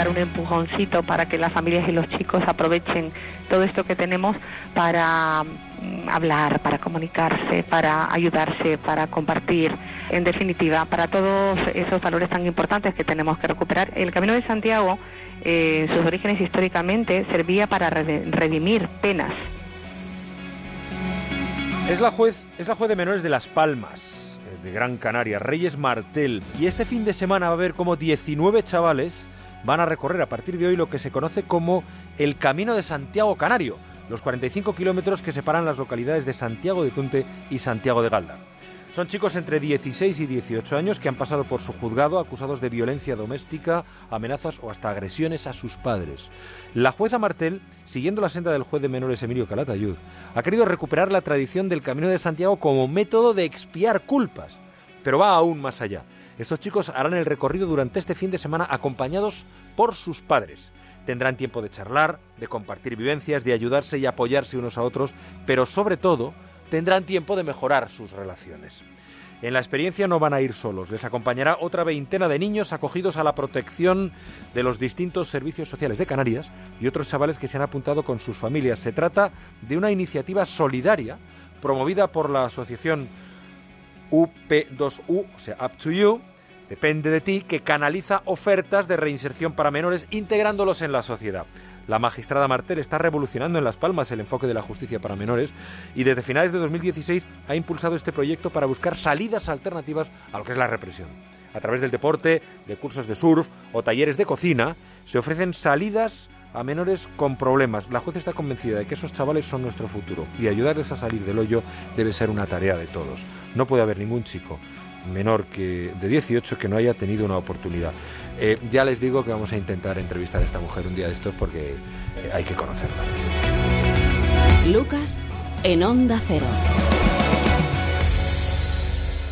dar un empujoncito para que las familias y los chicos aprovechen todo esto que tenemos para mm, hablar, para comunicarse, para ayudarse, para compartir, en definitiva, para todos esos valores tan importantes que tenemos que recuperar. El Camino de Santiago, eh, sus orígenes históricamente, servía para redimir penas. Es la juez, es la juez de menores de Las Palmas de Gran Canaria, Reyes Martel. Y este fin de semana va a haber como 19 chavales van a recorrer a partir de hoy lo que se conoce como el Camino de Santiago Canario, los 45 kilómetros que separan las localidades de Santiago de Tunte y Santiago de Galda. Son chicos entre 16 y 18 años que han pasado por su juzgado acusados de violencia doméstica, amenazas o hasta agresiones a sus padres. La jueza Martel, siguiendo la senda del juez de menores Emilio Calatayud, ha querido recuperar la tradición del Camino de Santiago como método de expiar culpas, pero va aún más allá. Estos chicos harán el recorrido durante este fin de semana acompañados por sus padres. Tendrán tiempo de charlar, de compartir vivencias, de ayudarse y apoyarse unos a otros, pero sobre todo tendrán tiempo de mejorar sus relaciones. En la experiencia no van a ir solos, les acompañará otra veintena de niños acogidos a la protección de los distintos servicios sociales de Canarias y otros chavales que se han apuntado con sus familias. Se trata de una iniciativa solidaria promovida por la asociación UP2U, o sea, Up to You, depende de ti, que canaliza ofertas de reinserción para menores integrándolos en la sociedad. La magistrada Martel está revolucionando en Las Palmas el enfoque de la justicia para menores y desde finales de 2016 ha impulsado este proyecto para buscar salidas alternativas a lo que es la represión. A través del deporte, de cursos de surf o talleres de cocina, se ofrecen salidas a menores con problemas. La jueza está convencida de que esos chavales son nuestro futuro y ayudarles a salir del hoyo debe ser una tarea de todos. No puede haber ningún chico menor que de 18 que no haya tenido una oportunidad. Eh, ya les digo que vamos a intentar entrevistar a esta mujer un día de estos porque eh, hay que conocerla. Lucas en Onda Cero.